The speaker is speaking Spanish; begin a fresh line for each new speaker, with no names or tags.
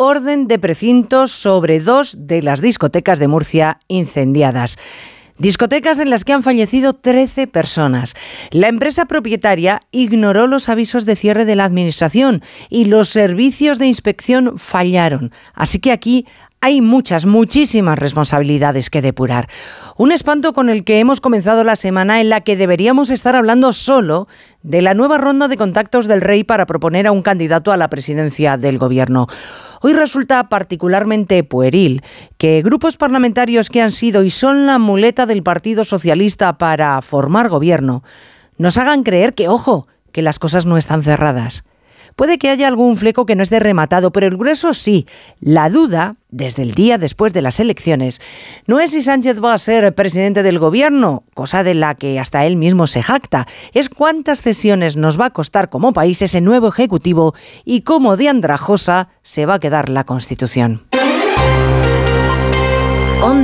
orden de precintos sobre dos de las discotecas de Murcia incendiadas. Discotecas en las que han fallecido 13 personas. La empresa propietaria ignoró los avisos de cierre de la administración y los servicios de inspección fallaron. Así que aquí hay muchas, muchísimas responsabilidades que depurar. Un espanto con el que hemos comenzado la semana en la que deberíamos estar hablando solo de la nueva ronda de contactos del rey para proponer a un candidato a la presidencia del gobierno. Hoy resulta particularmente pueril que grupos parlamentarios que han sido y son la muleta del Partido Socialista para formar gobierno nos hagan creer que, ojo, que las cosas no están cerradas. Puede que haya algún fleco que no esté rematado, pero el grueso sí. La duda, desde el día después de las elecciones, no es si Sánchez va a ser presidente del gobierno, cosa de la que hasta él mismo se jacta, es cuántas cesiones nos va a costar como país ese nuevo Ejecutivo y cómo de andrajosa se va a quedar la Constitución.